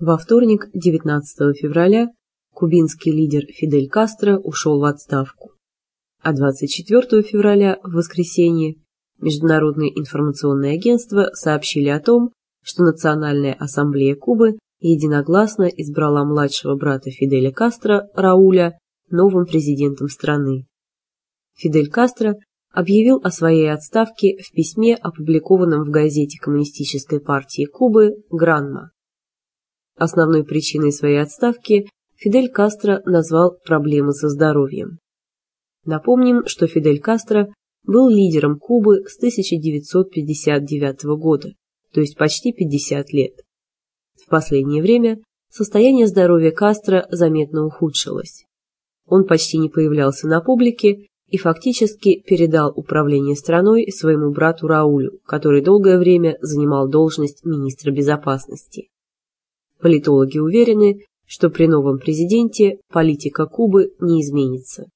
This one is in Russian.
Во вторник, 19 февраля, кубинский лидер Фидель Кастро ушел в отставку. А 24 февраля, в воскресенье, Международные информационные агентства сообщили о том, что Национальная ассамблея Кубы единогласно избрала младшего брата Фиделя Кастро, Рауля, новым президентом страны. Фидель Кастро объявил о своей отставке в письме, опубликованном в газете Коммунистической партии Кубы «Гранма». Основной причиной своей отставки Фидель Кастро назвал проблемы со здоровьем. Напомним, что Фидель Кастро был лидером Кубы с 1959 года, то есть почти 50 лет. В последнее время состояние здоровья Кастро заметно ухудшилось. Он почти не появлялся на публике и фактически передал управление страной своему брату Раулю, который долгое время занимал должность министра безопасности. Политологи уверены, что при новом президенте политика Кубы не изменится.